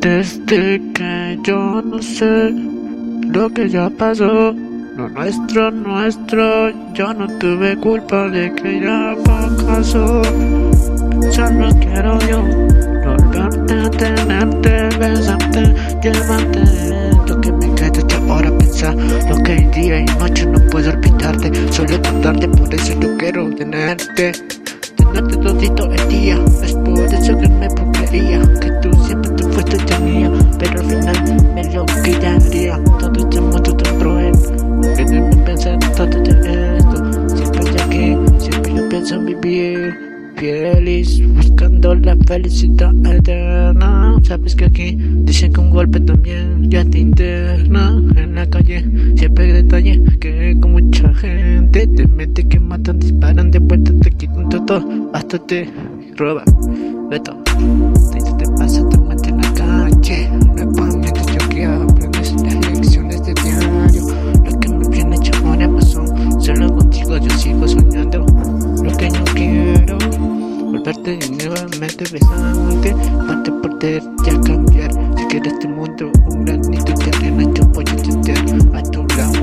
Desde que yo no sé lo que ya pasó, lo nuestro, nuestro, yo no tuve culpa de que ya fracasó. Solo quiero yo volverte, tenerte, besarte, llevarte. Lo que me queda de ahora pensar, lo que día y noche no puedo olvidarte, solo contarte, por eso yo quiero tenerte. Tenerte todito el día, es por eso que me porquería, que tú siempre te fuiste tenía, pero al final me lo quitaría. Todo este mundo tan cruel, que no me pensar todo esto, siempre ya que, siempre yo pienso vivir feliz, buscando la felicidad eterna. Sabes que aquí dicen que un golpe también ya te interna en la calle. Gente te mete que matan, disparan de vuelta, te quitan todo, hasta te roban todo. Si te pasa, te mete en la calle. Nuevamente yo que aprendes las lecciones de diario. Lo que me viene hecho ahora pasó. Solo contigo yo sigo soñando. Lo que no quiero volverte nuevamente besante. Parte por ya cambiar. Si quieres este mundo, un granito de arena, yo voy a entender a tu lado.